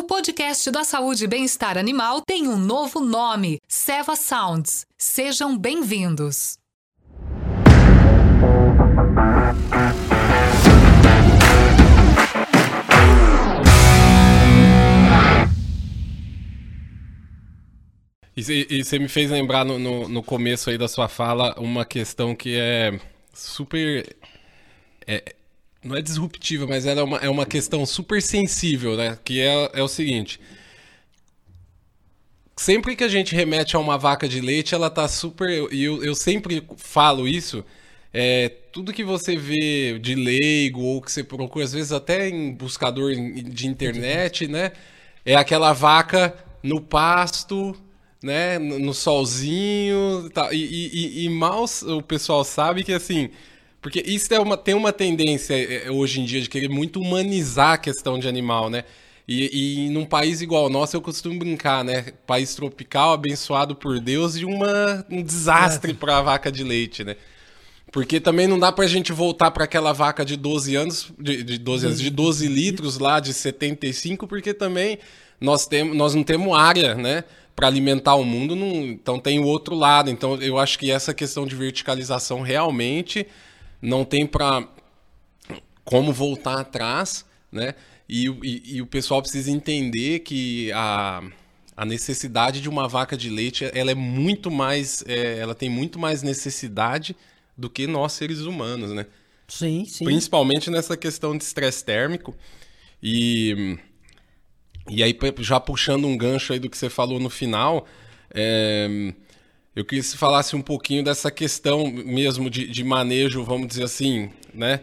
O podcast da saúde e bem-estar animal tem um novo nome: Seva Sounds. Sejam bem-vindos. E, e você me fez lembrar no, no, no, começo aí da sua fala uma questão que é super. É, não é disruptiva, mas ela é uma, é uma questão super sensível, né? Que é, é o seguinte. Sempre que a gente remete a uma vaca de leite, ela tá super. E eu, eu sempre falo isso. É, tudo que você vê de leigo ou que você procura, às vezes até em buscador de internet, né? É aquela vaca no pasto, né, no solzinho e, e, e, mal o pessoal sabe que assim, porque isso é uma, tem uma tendência é, hoje em dia de querer muito humanizar a questão de animal, né? E, e num país igual ao nosso, eu costumo brincar, né? País tropical, abençoado por Deus e uma, um desastre é. para a vaca de leite, né? Porque também não dá pra gente voltar para aquela vaca de 12 anos, de, de 12 anos, de 12 litros lá, de 75, porque também nós, nós não temos área, né? para alimentar o mundo, não, então tem o outro lado. Então eu acho que essa questão de verticalização realmente não tem para como voltar atrás, né? E, e, e, o pessoal precisa entender que a, a necessidade de uma vaca de leite ela é muito mais, é, ela tem muito mais necessidade do que nós seres humanos, né? Sim, sim. Principalmente nessa questão de estresse térmico e e aí, já puxando um gancho aí do que você falou no final, é, eu queria que você falasse um pouquinho dessa questão mesmo de, de manejo, vamos dizer assim, né?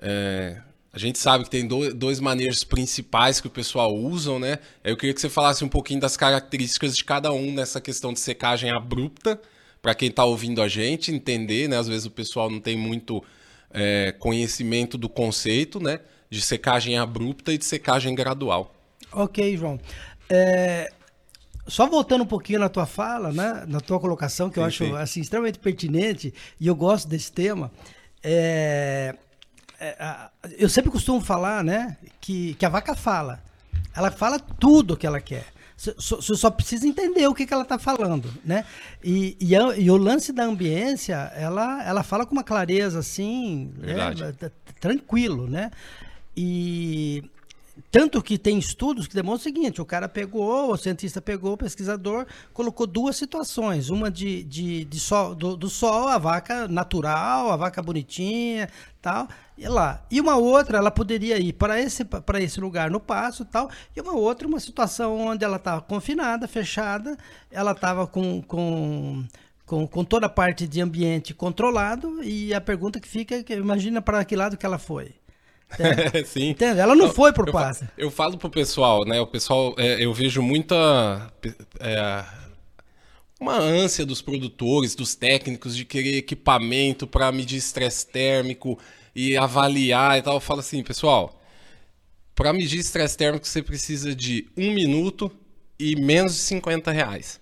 É, a gente sabe que tem do, dois manejos principais que o pessoal usa, né? Eu queria que você falasse um pouquinho das características de cada um nessa questão de secagem abrupta, para quem está ouvindo a gente entender, né? Às vezes o pessoal não tem muito é, conhecimento do conceito, né? De secagem abrupta e de secagem gradual. Ok, João. É, só voltando um pouquinho na tua fala, né, na tua colocação, que sim, eu acho assim, extremamente pertinente e eu gosto desse tema. É, é, eu sempre costumo falar né, que, que a vaca fala. Ela fala tudo o que ela quer. Você só, só, precisa entender o que, que ela está falando, né? E, e, a, e, o lance da ambiência, ela, ela fala com uma clareza assim, é, tranquilo, né? E tanto que tem estudos que demonstram o seguinte: o cara pegou, o cientista pegou, o pesquisador, colocou duas situações. Uma de, de, de sol, do, do, sol, a vaca natural, a vaca bonitinha, tal, e lá. E uma outra, ela poderia ir para esse, esse lugar no passo tal. E uma outra, uma situação onde ela estava confinada, fechada, ela estava com. com com, com toda a parte de ambiente controlado e a pergunta que fica é, imagina para que lado que ela foi Sim. Entende? Ela não foi por passe. Eu, eu falo pro pessoal, né? O pessoal, é, eu vejo muita. É, uma ânsia dos produtores, dos técnicos de querer equipamento para medir estresse térmico e avaliar e tal. Eu falo assim, pessoal, para medir estresse térmico você precisa de um minuto e menos de 50 reais.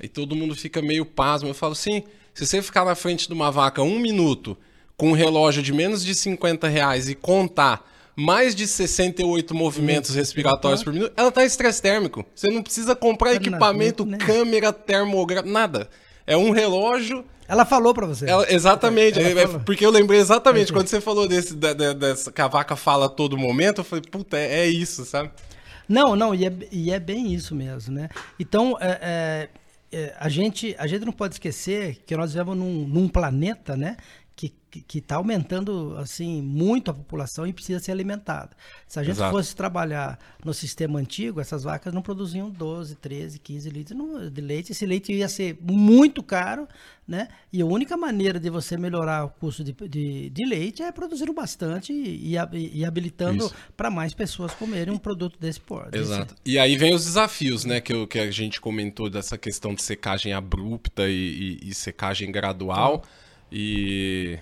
Aí todo mundo fica meio pasmo. Eu falo assim, se você ficar na frente de uma vaca um minuto com um relógio de menos de 50 reais e contar mais de 68 movimentos respiratórios por minuto, ela tá estresse térmico. Você não precisa comprar equipamento, né? câmera, termográfico, nada. É um relógio. Ela falou para você. Ela, exatamente. Ela é, porque eu lembrei exatamente quando você falou desse, da, da, dessa que a vaca fala a todo momento, eu falei, puta, é, é isso, sabe? Não, não, e é, e é bem isso mesmo, né? Então, é, é, é a, gente, a gente não pode esquecer que nós vivemos num, num planeta, né? Que está aumentando assim muito a população e precisa ser alimentada. Se a gente Exato. fosse trabalhar no sistema antigo, essas vacas não produziam 12, 13, 15 litros de leite. Esse leite ia ser muito caro, né? E a única maneira de você melhorar o custo de, de, de leite é produzindo bastante e, e, e habilitando para mais pessoas comerem um produto desse porte. Exato. E aí vem os desafios, né? Que, eu, que a gente comentou dessa questão de secagem abrupta e, e secagem gradual. E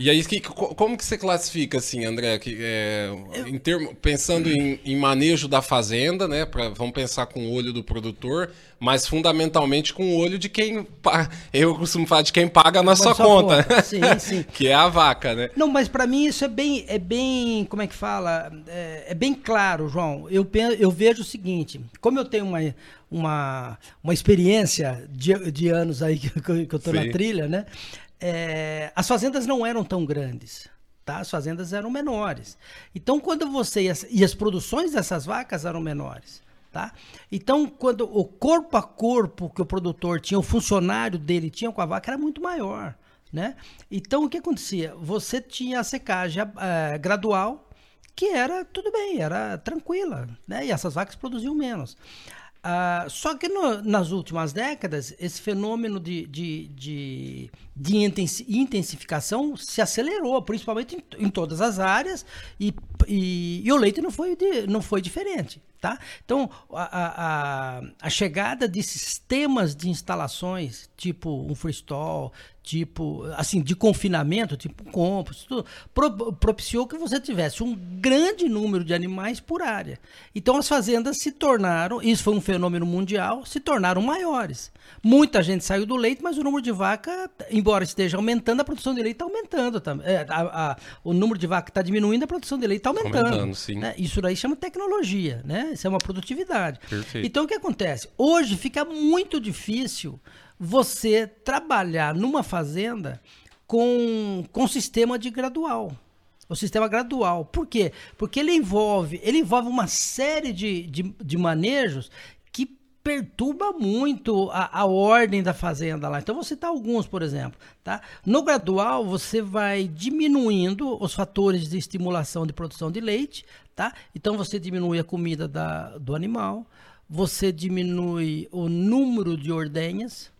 E aí, que, como que você classifica, assim, André, que, é, em termo, pensando em, em, manejo da fazenda, né? Pra, vamos pensar com o olho do produtor, mas fundamentalmente com o olho de quem. Eu costumo falar de quem paga na sua conta, conta. Sim, sim. que é a vaca, né? Não, mas para mim isso é bem, é bem. Como é que fala? É, é bem claro, João. Eu, eu vejo o seguinte: como eu tenho uma, uma, uma experiência de, de anos aí que, que eu Sim. na trilha, né? é, as fazendas não eram tão grandes. Tá? As fazendas eram menores. Então, quando você. Ia, e as produções dessas vacas eram menores. Tá? Então, quando o corpo a corpo que o produtor tinha, o funcionário dele tinha com a vaca, era muito maior. Né? Então, o que acontecia? Você tinha a secagem gradual, que era tudo bem, era tranquila, né? e essas vacas produziam menos. Uh, só que no, nas últimas décadas, esse fenômeno de, de, de, de, intensificação se acelerou, principalmente em, em todas as áreas, e, e, e, o leite não foi, de, não foi diferente. Tá? Então, a, a, a, chegada de sistemas de instalações, tipo um freestall, tipo, assim, de confinamento, tipo compost, tudo, pro, propiciou que você tivesse um grande número de animais por área. Então, as fazendas se tornaram, isso foi um fenômeno mundial, se tornaram maiores. Muita gente saiu do leite, mas o número de vaca, embora esteja aumentando, a produção de leite está aumentando também. É, o número de vaca está diminuindo, a produção de leite está aumentando. aumentando né? Isso daí chama tecnologia, né? Isso é uma produtividade. Perfeito. Então, o que acontece? Hoje fica muito difícil você trabalhar numa fazenda com, com sistema de gradual. O sistema gradual. Por quê? Porque ele envolve, ele envolve uma série de, de, de manejos perturba muito a, a, ordem da fazenda lá. Então, vou citar alguns, por exemplo. Tá? No gradual, você vai diminuindo os fatores de estimulação de produção de leite. Tá? Então, você diminui a comida da, do animal, você diminui o número de ordenhas.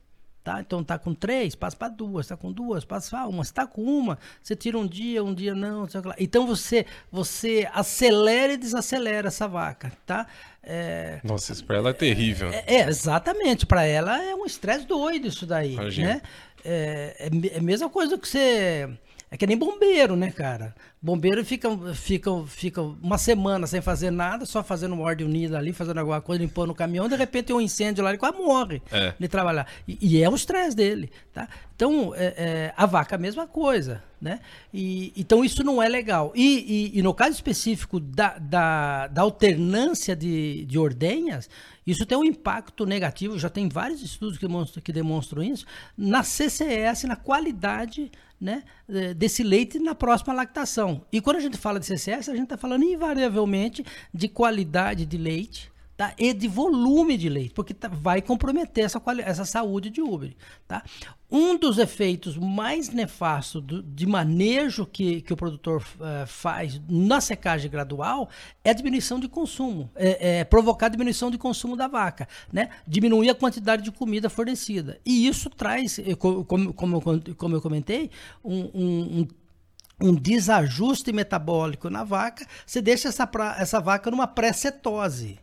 Tá? Então tá com três, passa para duas, tá com duas, passa para uma, está com uma, você tira um dia, um dia não, então você você acelera e desacelera essa vaca, tá? É, Nossa, isso para ela é terrível. É, é exatamente, para ela é um estresse doido isso daí, Imagina. né? É, é, é a mesma coisa que você é que nem bombeiro, né, cara? Bombeiro fica, fica, fica uma semana sem fazer nada, só fazendo uma ordem unida ali, fazendo alguma coisa, limpando o caminhão, de repente tem um incêndio lá, ele quase morre é. de trabalhar. E, e, é o estresse dele, tá? Então, é, é, a vaca é a mesma coisa, né? E, então, isso não é legal. E, e, e no caso específico da, da, da alternância de, de ordenhas, isso tem um impacto negativo, já tem vários estudos que demonstram, que demonstram isso, na CCS, na qualidade né, desse leite na próxima lactação. E quando a gente fala de CCS, a gente está falando invariavelmente de qualidade de leite, tá? E de volume de leite, porque tá, vai comprometer essa, essa saúde de Uber, tá? Um dos efeitos mais nefastos do, de manejo que, que o produtor uh, faz na secagem gradual é a diminuição de consumo, é, é, provocar a diminuição de consumo da vaca, né? Diminuir a quantidade de comida fornecida. E isso traz, eh, como, como, como eu comentei, um, um, um um desajuste metabólico na vaca, você deixa essa, pra, essa vaca numa pré-cetose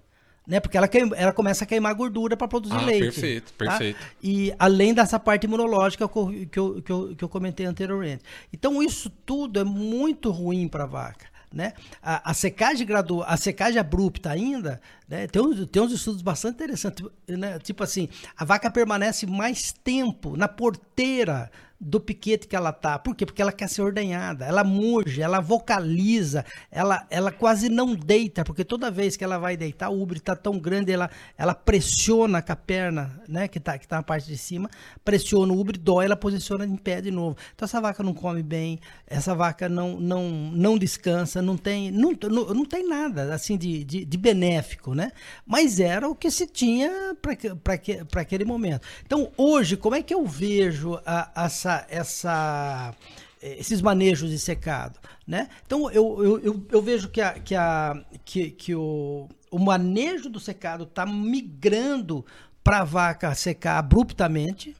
né? Porque ela, queima, ela começa a queimar gordura para produzir ah, leite. Perfeito, tá? perfeito. E além dessa parte imunológica que eu, que eu, que eu, que eu comentei anteriormente. Então, isso tudo é muito ruim para a vaca. Né? A, a, secagem gradual, a secagem abrupta ainda, né? tem, uns, tem uns estudos bastante interessantes, né? tipo assim, a vaca permanece mais tempo na porteira do piquete que ela tá. Por quê? Porque ela quer ser ordenhada, ela murge, ela vocaliza, ela, ela quase não deita, porque toda vez que ela vai deitar, o úbrio tá tão grande, ela, ela pressiona com a perna, né, que tá, que tá na parte de cima, pressiona o úbrio, dói, ela posiciona em pé de novo. Então essa vaca não come bem, essa vaca não, não, não descansa, não tem, não, não, não tem nada assim de, de, de benéfico, né? Mas era o que se tinha para aquele momento. Então hoje, como é que eu vejo a, essa, essa eh, esses manejos de secado, né? Então eu, eu, eu, eu, vejo que, a, que, a, que, que o, o manejo do secado está migrando para a vaca secar abruptamente,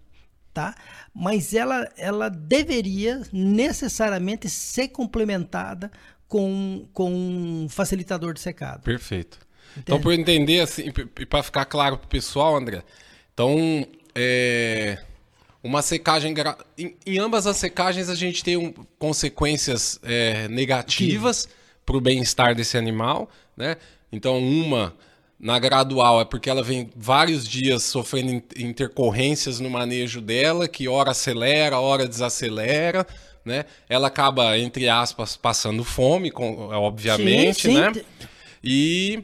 tá? Mas ela, ela deveria necessariamente ser complementada com, com um facilitador de secado. Perfeito. Entende? Então, para entender assim, e para ficar claro para o pessoal, André, então é, uma secagem. Gra... Em, em, ambas as secagens a gente tem um, consequências é, negativas para o bem-estar desse animal, né? Então, uma na gradual é porque ela vem vários dias sofrendo intercorrências no manejo dela, que hora acelera, hora desacelera, né? Ela acaba, entre aspas, passando fome, obviamente, sim, sim. né? E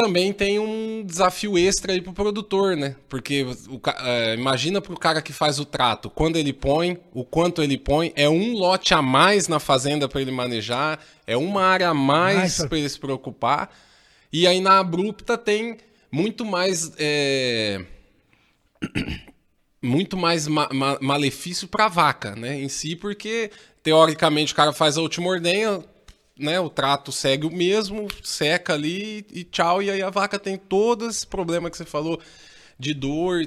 também tem um desafio extra aí pro produtor, né? Porque o, é, imagina pro cara que faz o trato, quando ele põe, o quanto ele põe, é um lote a mais na fazenda para ele manejar, é uma área a mais para ele se preocupar. E aí na abrupta tem muito mais. É... muito mais ma ma malefício para a vaca, né? Em si, porque teoricamente o cara faz a última ordenha, né, o trato segue o mesmo, seca ali e tchau. E aí a vaca tem todo esse problema que você falou de dor.